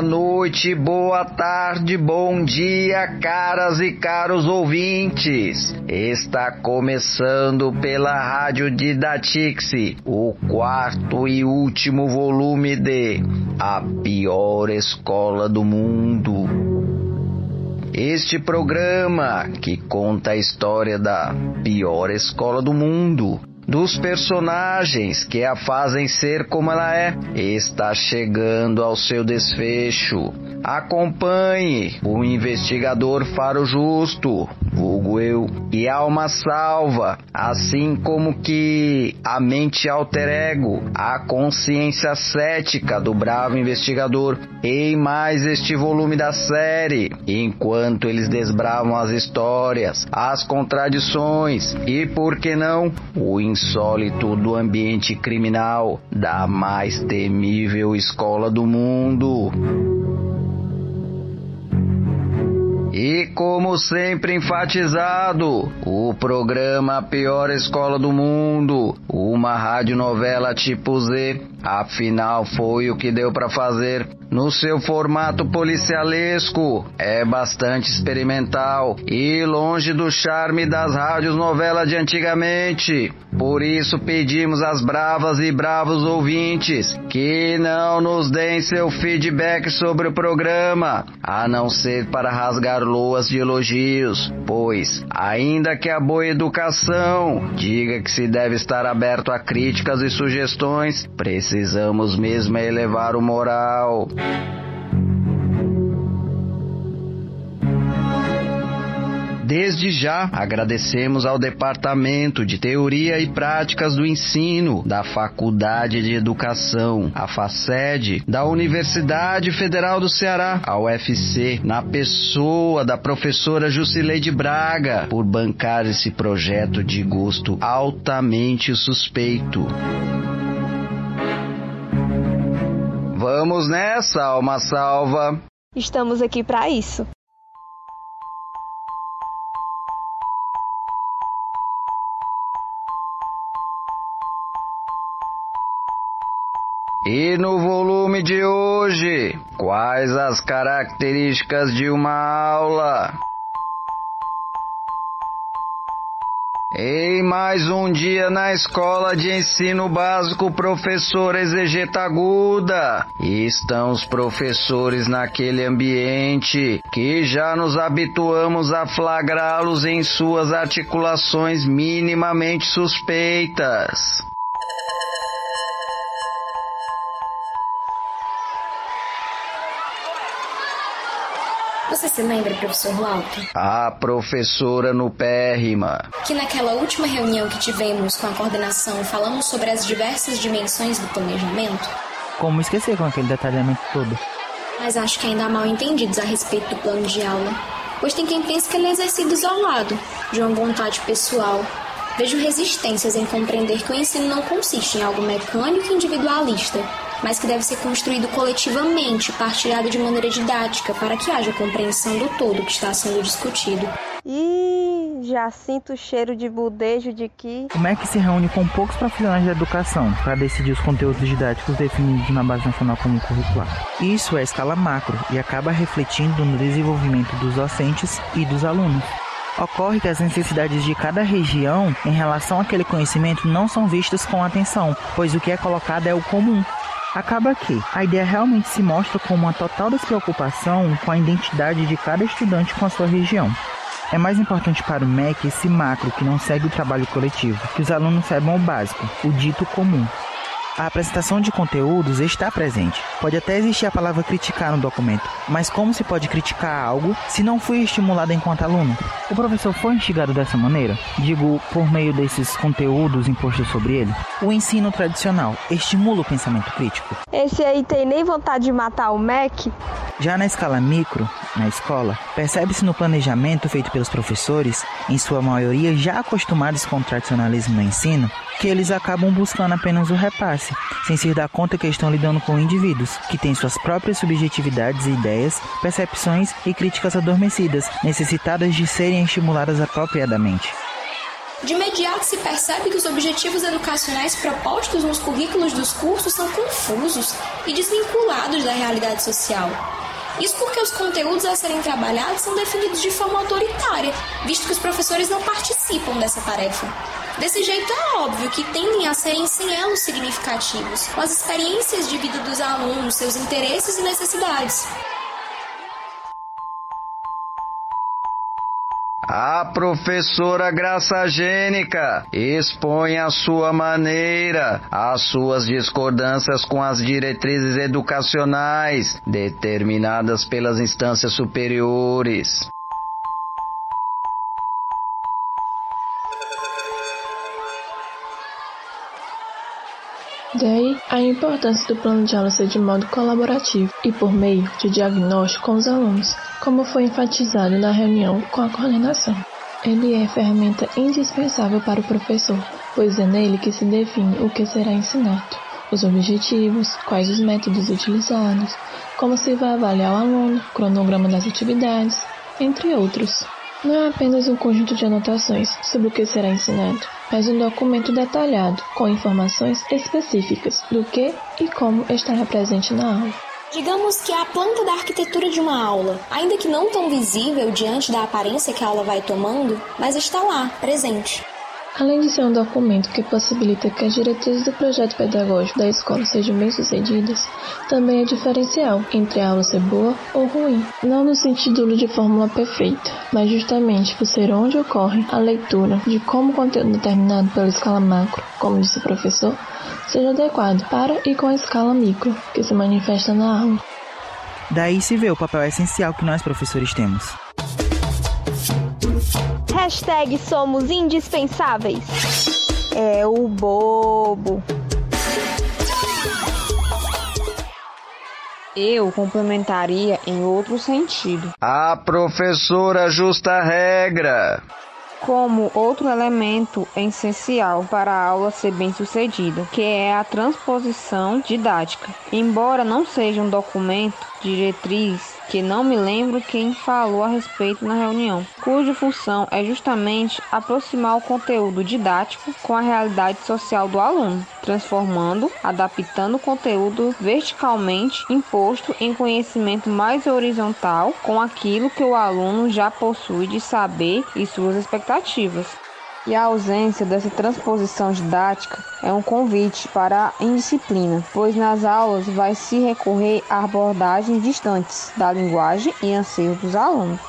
Boa noite, boa tarde, bom dia, caras e caros ouvintes. Está começando pela Rádio Didatixi o quarto e último volume de A Pior Escola do Mundo. Este programa que conta a história da pior escola do mundo dos personagens que a fazem ser como ela é, está chegando ao seu desfecho. Acompanhe o investigador Faro Justo, vulgo eu, e Alma Salva, assim como que a mente alter ego, a consciência cética do bravo investigador, em mais este volume da série, enquanto eles desbravam as histórias, as contradições e, por que não, o insólito do ambiente criminal da mais temível escola do mundo. E como sempre enfatizado, o programa Pior Escola do Mundo, uma radionovela tipo Z, afinal foi o que deu para fazer no seu formato policialesco. É bastante experimental e longe do charme das rádios novelas de antigamente. Por isso pedimos às bravas e bravos ouvintes que não nos deem seu feedback sobre o programa, a não ser para rasgar loas de elogios, pois, ainda que a boa educação diga que se deve estar aberto a críticas e sugestões, precisamos mesmo elevar o moral. Desde já, agradecemos ao Departamento de Teoria e Práticas do Ensino da Faculdade de Educação, a FACED, da Universidade Federal do Ceará, a UFC, na pessoa da professora Jusileide Braga, por bancar esse projeto de gosto altamente suspeito. Vamos nessa, alma salva! Estamos aqui para isso. E no volume de hoje, quais as características de uma aula? Em mais um dia na escola de ensino básico, professor Exegeta Aguda. Estão os professores naquele ambiente que já nos habituamos a flagrá-los em suas articulações minimamente suspeitas. Você se lembra, professor Lauto? A professora no pérrima. Que naquela última reunião que tivemos com a coordenação falamos sobre as diversas dimensões do planejamento? Como esquecer com aquele detalhamento todo? Mas acho que ainda há mal entendidos a respeito do plano de aula. Pois tem quem pense que ele é exercido isolado, de uma vontade pessoal. Vejo resistências em compreender que o ensino não consiste em algo mecânico e individualista, mas que deve ser construído coletivamente, partilhado de maneira didática, para que haja compreensão do todo que está sendo discutido. E já sinto o cheiro de budejo de que. Como é que se reúne com poucos profissionais da educação para decidir os conteúdos didáticos definidos na Base Nacional Comum Curricular? Isso é a escala macro e acaba refletindo no desenvolvimento dos docentes e dos alunos. Ocorre que as necessidades de cada região em relação àquele conhecimento não são vistas com atenção, pois o que é colocado é o comum, Acaba que a ideia realmente se mostra como uma total despreocupação com a identidade de cada estudante com a sua região. É mais importante para o MEC esse macro que não segue o trabalho coletivo, que os alunos saibam o básico, o dito comum. A apresentação de conteúdos está presente. Pode até existir a palavra criticar no documento, mas como se pode criticar algo se não fui estimulado enquanto aluno? O professor foi instigado dessa maneira? Digo, por meio desses conteúdos impostos sobre ele? O ensino tradicional estimula o pensamento crítico? Esse aí tem nem vontade de matar o MEC? Já na escala micro, na escola, percebe-se no planejamento feito pelos professores, em sua maioria já acostumados com o tradicionalismo no ensino, que eles acabam buscando apenas o repasse, sem se dar conta que estão lidando com indivíduos que têm suas próprias subjetividades e ideias, percepções e críticas adormecidas, necessitadas de serem estimuladas apropriadamente. De imediato se percebe que os objetivos educacionais propostos nos currículos dos cursos são confusos e desvinculados da realidade social. Isso porque os conteúdos a serem trabalhados são definidos de forma autoritária, visto que os professores não participam dessa tarefa. Desse jeito é óbvio que tendem a serem sem elos significativos, com as experiências de vida dos alunos, seus interesses e necessidades. A professora Graça Gênica expõe a sua maneira, as suas discordâncias com as diretrizes educacionais determinadas pelas instâncias superiores. Daí a importância do plano de aula ser de modo colaborativo e por meio de diagnóstico com os alunos, como foi enfatizado na reunião com a coordenação. Ele é ferramenta indispensável para o professor, pois é nele que se define o que será ensinado, os objetivos, quais os métodos utilizados, como se vai avaliar o aluno, cronograma das atividades, entre outros. Não é apenas um conjunto de anotações sobre o que será ensinado, mas um documento detalhado com informações específicas do que e como estará presente na aula. Digamos que é a planta da arquitetura de uma aula, ainda que não tão visível diante da aparência que a aula vai tomando, mas está lá, presente. Além de ser um documento que possibilita que as diretrizes do projeto pedagógico da escola sejam bem-sucedidas, também é diferencial entre a aula ser boa ou ruim, não no sentido de fórmula perfeita, mas justamente por ser onde ocorre a leitura de como o conteúdo determinado pela escala macro, como disse o professor, seja adequado para e com a escala micro, que se manifesta na aula. Daí se vê o papel essencial que nós professores temos. Hashtag somos indispensáveis. É o bobo. Eu complementaria em outro sentido. A professora Justa Regra como outro elemento essencial para a aula ser bem sucedida, que é a transposição didática. Embora não seja um documento diretriz que não me lembro quem falou a respeito na reunião, cuja função é justamente aproximar o conteúdo didático com a realidade social do aluno, transformando, adaptando o conteúdo verticalmente imposto em conhecimento mais horizontal com aquilo que o aluno já possui de saber e suas expectativas. E a ausência dessa transposição didática é um convite para a indisciplina, pois nas aulas vai se recorrer a abordagens distantes da linguagem e anseios dos alunos.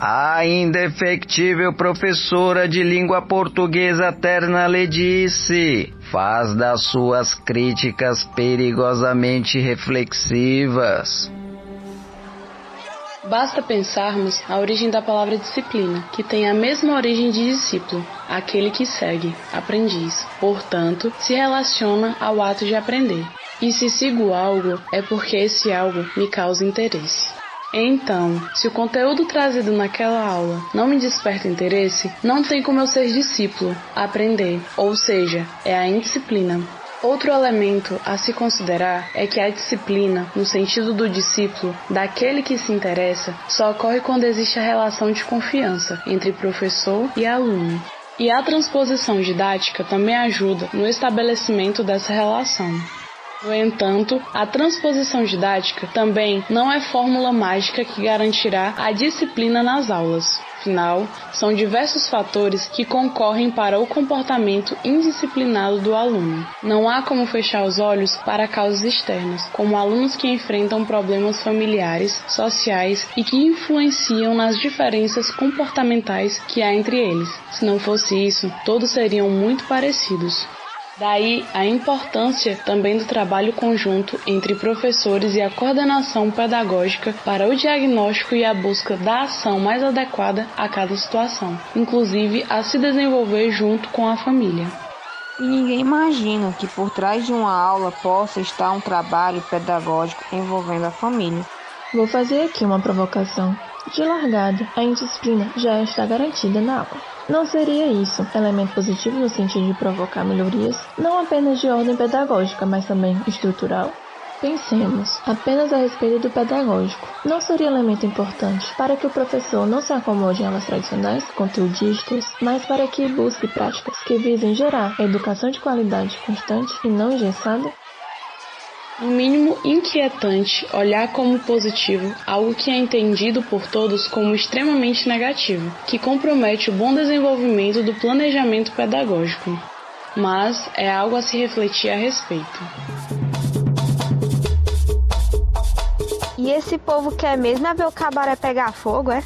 A indefectível professora de língua portuguesa Terna Ledice faz das suas críticas perigosamente reflexivas. Basta pensarmos a origem da palavra disciplina, que tem a mesma origem de discípulo, aquele que segue, aprendiz. Portanto, se relaciona ao ato de aprender. E se sigo algo, é porque esse algo me causa interesse. Então, se o conteúdo trazido naquela aula não me desperta interesse, não tem como eu ser discípulo, aprender, ou seja, é a indisciplina. Outro elemento a se considerar é que a disciplina, no sentido do discípulo, daquele que se interessa, só ocorre quando existe a relação de confiança entre professor e aluno. E a transposição didática também ajuda no estabelecimento dessa relação. No entanto, a transposição didática também não é fórmula mágica que garantirá a disciplina nas aulas. Afinal, são diversos fatores que concorrem para o comportamento indisciplinado do aluno. Não há como fechar os olhos para causas externas, como alunos que enfrentam problemas familiares, sociais e que influenciam nas diferenças comportamentais que há entre eles. Se não fosse isso, todos seriam muito parecidos. Daí a importância também do trabalho conjunto entre professores e a coordenação pedagógica para o diagnóstico e a busca da ação mais adequada a cada situação, inclusive a se desenvolver junto com a família. E ninguém imagina que por trás de uma aula possa estar um trabalho pedagógico envolvendo a família. Vou fazer aqui uma provocação. De largada, a indisciplina já está garantida na aula. Não seria isso elemento positivo no sentido de provocar melhorias, não apenas de ordem pedagógica, mas também estrutural? Pensemos apenas a respeito do pedagógico. Não seria elemento importante para que o professor não se acomode em aulas tradicionais, conteudistas, mas para que busque práticas que visem gerar educação de qualidade constante e não engessada? No mínimo inquietante olhar como positivo algo que é entendido por todos como extremamente negativo, que compromete o bom desenvolvimento do planejamento pedagógico. Mas é algo a se refletir a respeito. E esse povo quer mesmo é ver o cabaré pegar fogo, é?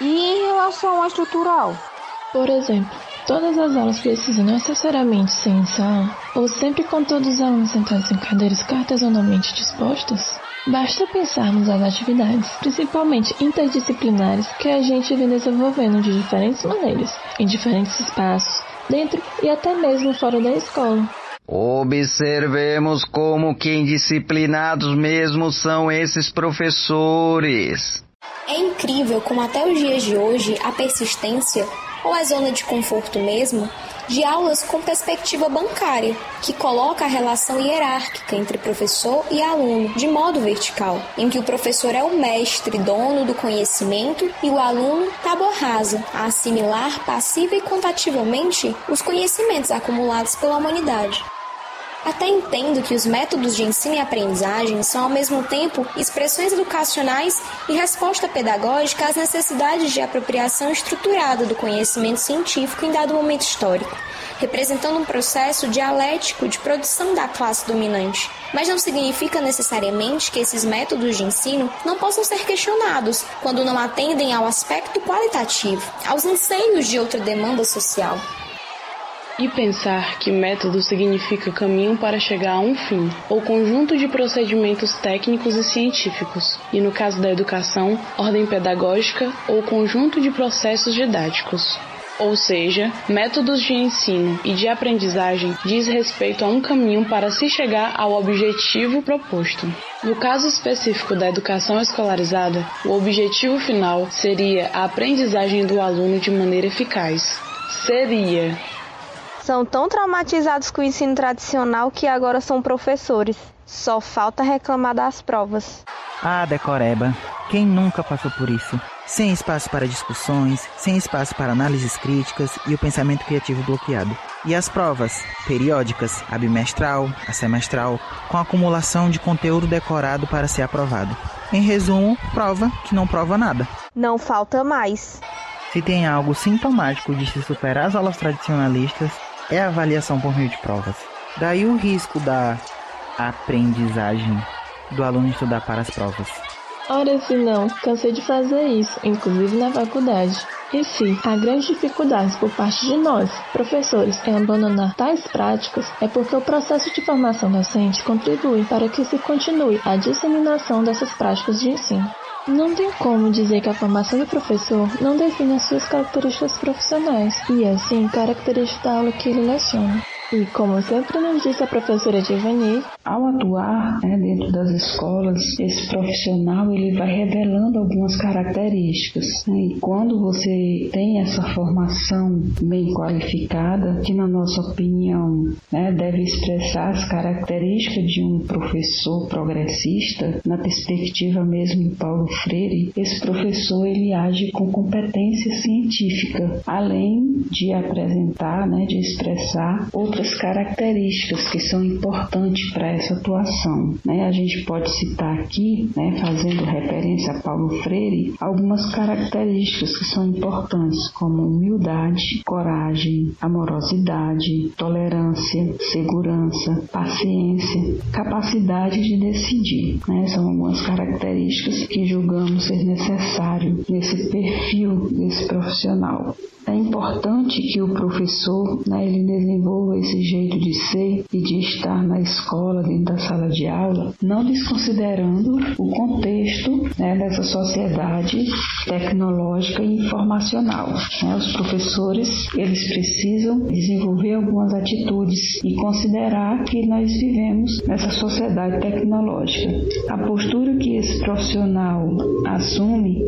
E em relação ao estrutural? Por exemplo, todas as aulas precisam necessariamente ser em sala ou sempre com todos os alunos sentados em cadeiras cartesianamente dispostas? Basta pensarmos as atividades, principalmente interdisciplinares, que a gente vem desenvolvendo de diferentes maneiras, em diferentes espaços, dentro e até mesmo fora da escola. Observemos como que indisciplinados mesmo são esses professores. É incrível como até os dias de hoje a persistência, ou a zona de conforto mesmo, de aulas com perspectiva bancária, que coloca a relação hierárquica entre professor e aluno de modo vertical, em que o professor é o mestre, dono do conhecimento, e o aluno tábua rasa, a assimilar passiva e quantitativamente os conhecimentos acumulados pela humanidade. Até entendo que os métodos de ensino e aprendizagem são ao mesmo tempo expressões educacionais e resposta pedagógica às necessidades de apropriação estruturada do conhecimento científico em dado momento histórico, representando um processo dialético de produção da classe dominante. Mas não significa necessariamente que esses métodos de ensino não possam ser questionados quando não atendem ao aspecto qualitativo, aos anseios de outra demanda social. E pensar que método significa caminho para chegar a um fim, ou conjunto de procedimentos técnicos e científicos, e no caso da educação, ordem pedagógica ou conjunto de processos didáticos. Ou seja, métodos de ensino e de aprendizagem diz respeito a um caminho para se chegar ao objetivo proposto. No caso específico da educação escolarizada, o objetivo final seria a aprendizagem do aluno de maneira eficaz. Seria são tão traumatizados com o ensino tradicional que agora são professores. Só falta reclamar das provas. Ah, decoreba, quem nunca passou por isso? Sem espaço para discussões, sem espaço para análises críticas e o pensamento criativo bloqueado. E as provas, periódicas, a bimestral, a semestral, com acumulação de conteúdo decorado para ser aprovado. Em resumo, prova que não prova nada. Não falta mais. Se tem algo sintomático de se superar as aulas tradicionalistas, é a avaliação por meio de provas. Daí o risco da aprendizagem do aluno estudar para as provas. Ora, se não, cansei de fazer isso, inclusive na faculdade. E se há grandes dificuldades por parte de nós, professores, em abandonar tais práticas, é porque o processo de formação docente contribui para que se continue a disseminação dessas práticas de ensino. Não tem como dizer que a formação do professor não define as suas características profissionais e, assim, características da aula que ele leciona. E como sempre nos disse a professora Divani, ao atuar né, dentro das escolas, esse profissional ele vai revelando algumas características. Né? E quando você tem essa formação bem qualificada, que na nossa opinião né, deve expressar as características de um professor progressista, na perspectiva mesmo de Paulo Freire, esse professor ele age com competência científica, além de apresentar, né, de expressar outras outras características que são importantes para essa atuação. Né? A gente pode citar aqui, né, fazendo referência a Paulo Freire, algumas características que são importantes, como humildade, coragem, amorosidade, tolerância, segurança, paciência, capacidade de decidir. Né? São algumas características que julgamos ser necessário nesse perfil desse profissional. É importante que o professor né, ele desenvolva esse jeito de ser e de estar na escola, dentro da sala de aula, não desconsiderando o contexto né, dessa sociedade tecnológica e informacional. Né? Os professores eles precisam desenvolver algumas atitudes e considerar que nós vivemos nessa sociedade tecnológica. A postura que esse profissional assume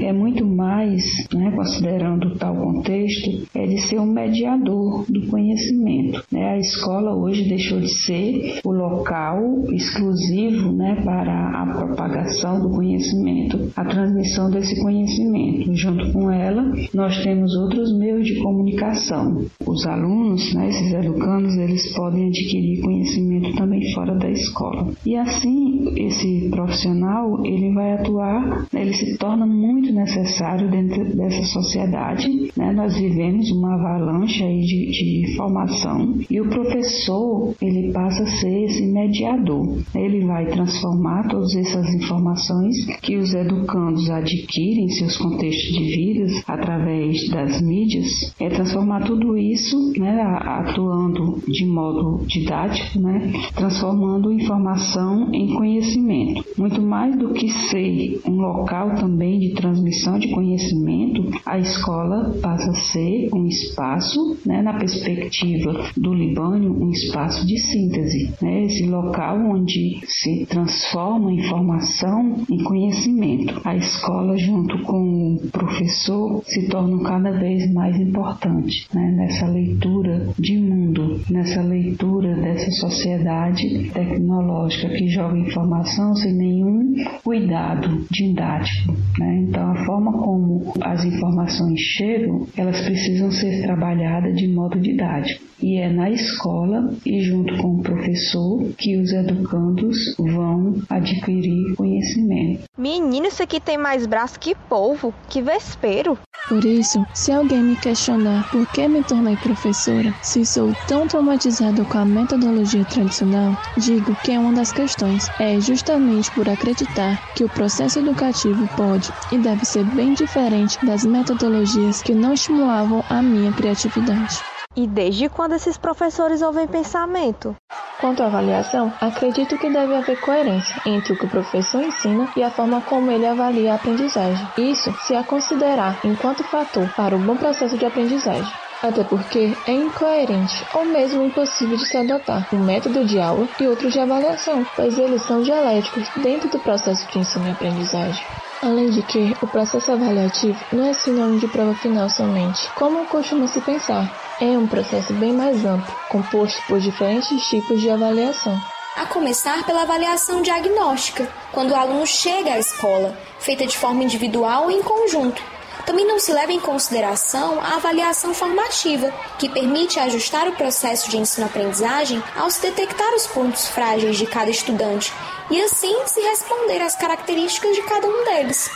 é muito mais, né, considerando tal contexto, é de ser um mediador do conhecimento. Né? A escola hoje deixou de ser o local exclusivo né, para a propagação do conhecimento, a transmissão desse conhecimento. Junto com ela, nós temos outros meios de comunicação. Os alunos, né, esses educandos, eles podem adquirir conhecimento também fora da escola. E assim, esse profissional, ele vai atuar, né, ele se torna muito necessário dentro dessa sociedade. Né? Nós vivemos uma avalanche aí de, de informação e o professor, ele passa a ser esse mediador. Ele vai transformar todas essas informações que os educandos adquirem em seus contextos de vida através das mídias, é transformar tudo isso, né, atuando de modo didático, né, transformando informação em conhecimento. Muito mais do que ser um local também de transmissão de conhecimento, a escola passa a ser um espaço, né, na perspectiva do Libânio, um espaço de síntese, né, esse local onde se transforma informação em conhecimento. A escola, junto com o professor, se tornam cada vez mais importantes né, nessa leitura de mundo, nessa leitura dessa sociedade tecnológica que joga informação sem nenhum cuidado didático. Né? Então, a forma como as informações chegam, elas precisam ser trabalhadas de modo didático. E é na escola e junto com o professor que os educandos vão adquirir conhecimento. Menino, isso aqui tem mais braço que polvo, que vespeiro. Por isso, se alguém me questionar por que me tornei professora, se sou tão traumatizada com a metodologia tradicional, digo que é uma das questões é justamente por acreditar que o processo educativo pode e deve ser bem diferente das metodologias que não estimulavam a minha criatividade. E desde quando esses professores ouvem pensamento? Quanto à avaliação, acredito que deve haver coerência entre o que o professor ensina e a forma como ele avalia a aprendizagem. Isso se a considerar enquanto fator para o bom processo de aprendizagem. Até porque é incoerente ou mesmo impossível de se adotar um método de aula e outro de avaliação, pois eles são dialéticos dentro do processo de ensino e aprendizagem. Além de que, o processo avaliativo não é sinônimo de prova final somente, como costuma se pensar. É um processo bem mais amplo, composto por diferentes tipos de avaliação. A começar pela avaliação diagnóstica, quando o aluno chega à escola, feita de forma individual ou em conjunto. Também não se leva em consideração a avaliação formativa, que permite ajustar o processo de ensino-aprendizagem ao se detectar os pontos frágeis de cada estudante e assim se responder às características de cada um deles.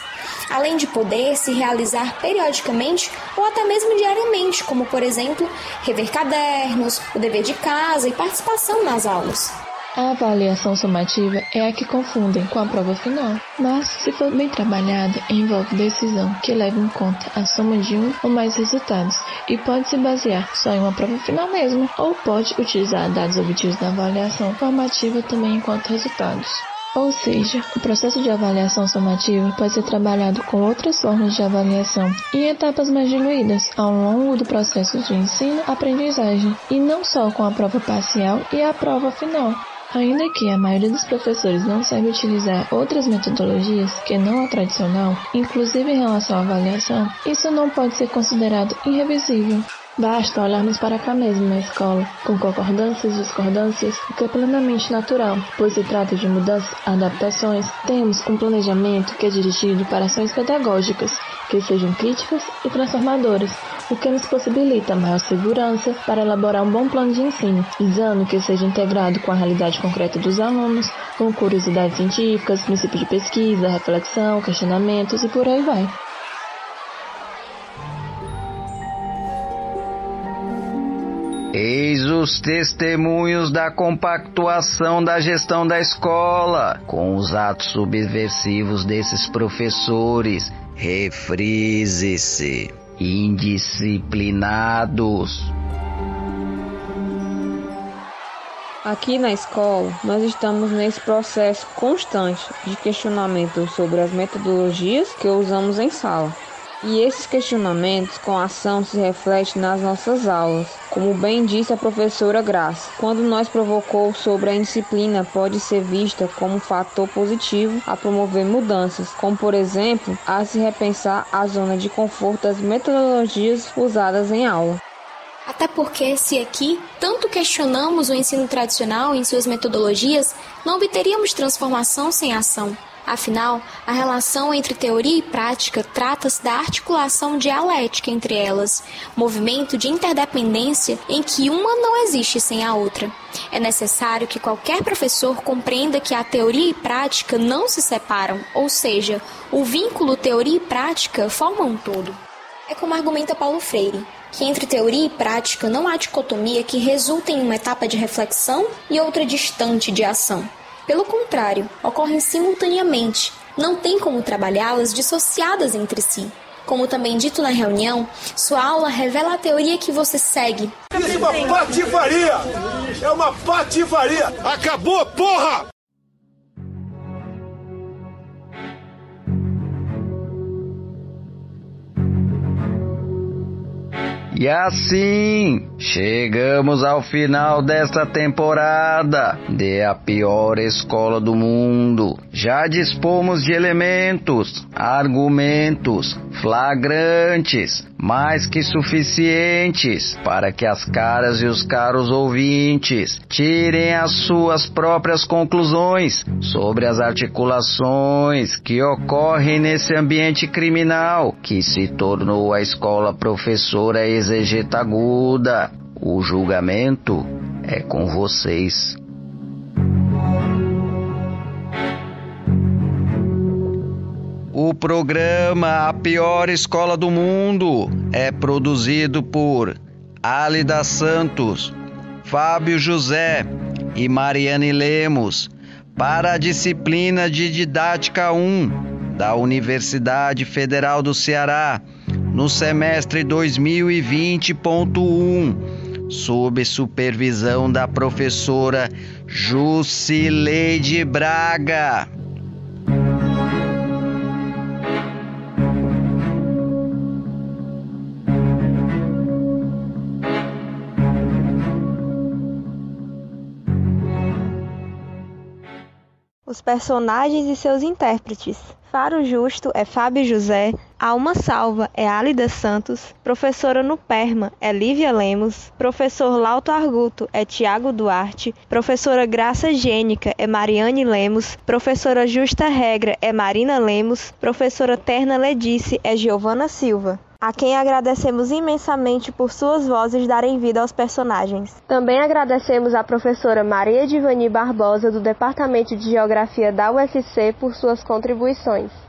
Além de poder se realizar periodicamente ou até mesmo diariamente, como por exemplo, rever cadernos, o dever de casa e participação nas aulas. A avaliação somativa é a que confundem com a prova final, mas, se for bem trabalhada, envolve decisão que leva em conta a soma de um ou mais resultados e pode se basear só em uma prova final mesmo, ou pode utilizar dados obtidos na avaliação formativa também enquanto resultados. Ou seja, o processo de avaliação somativa pode ser trabalhado com outras formas de avaliação em etapas mais diluídas ao longo do processo de ensino-aprendizagem, e não só com a prova parcial e a prova final. Ainda que a maioria dos professores não saiba utilizar outras metodologias que não a tradicional, inclusive em relação à avaliação, isso não pode ser considerado irrevisível. Basta olharmos para cá mesmo na escola, com concordâncias discordâncias, o que é plenamente natural, pois se trata de mudanças, adaptações. Temos um planejamento que é dirigido para ações pedagógicas, que sejam críticas e transformadoras, o que nos possibilita maior segurança para elaborar um bom plano de ensino, visando que seja integrado com a realidade concreta dos alunos, com curiosidades científicas, princípios de pesquisa, reflexão, questionamentos e por aí vai. Eis os testemunhos da compactuação da gestão da escola, com os atos subversivos desses professores. Refrise-se, indisciplinados. Aqui na escola, nós estamos nesse processo constante de questionamento sobre as metodologias que usamos em sala. E esses questionamentos com ação se refletem nas nossas aulas, como bem disse a professora Graça, quando nós provocou sobre a indisciplina pode ser vista como um fator positivo a promover mudanças, como por exemplo, a se repensar a zona de conforto das metodologias usadas em aula. Até porque, se aqui tanto questionamos o ensino tradicional em suas metodologias, não obteríamos transformação sem ação. Afinal, a relação entre teoria e prática trata-se da articulação dialética entre elas, movimento de interdependência em que uma não existe sem a outra. É necessário que qualquer professor compreenda que a teoria e prática não se separam, ou seja, o vínculo teoria e prática formam um todo. É como argumenta Paulo Freire, que entre teoria e prática não há dicotomia que resulte em uma etapa de reflexão e outra distante de ação. Pelo contrário, ocorrem simultaneamente, não tem como trabalhá-las dissociadas entre si. Como também dito na reunião, sua aula revela a teoria que você segue. Isso é uma patifaria! É uma patifaria! Acabou, porra! E assim, chegamos ao final desta temporada de A Pior Escola do Mundo. Já dispomos de elementos, argumentos flagrantes, mais que suficientes para que as caras e os caros ouvintes tirem as suas próprias conclusões sobre as articulações que ocorrem nesse ambiente criminal que se tornou a escola professora exegeta aguda. O julgamento é com vocês. O programa A Pior Escola do Mundo é produzido por Alida Santos, Fábio José e Mariane Lemos para a disciplina de Didática 1 da Universidade Federal do Ceará no semestre 2020.1, sob supervisão da professora Jusileide Braga. Os personagens e seus intérpretes. Faro Justo é Fábio José, Alma Salva é Alida Santos, professora no Perma é Lívia Lemos, professor Lauto Arguto é Tiago Duarte, professora Graça Gênica é Mariane Lemos, professora Justa Regra é Marina Lemos, professora Terna Ledice é Giovana Silva a quem agradecemos imensamente por suas vozes darem vida aos personagens. Também agradecemos à professora Maria Divani Barbosa, do Departamento de Geografia da UFC, por suas contribuições.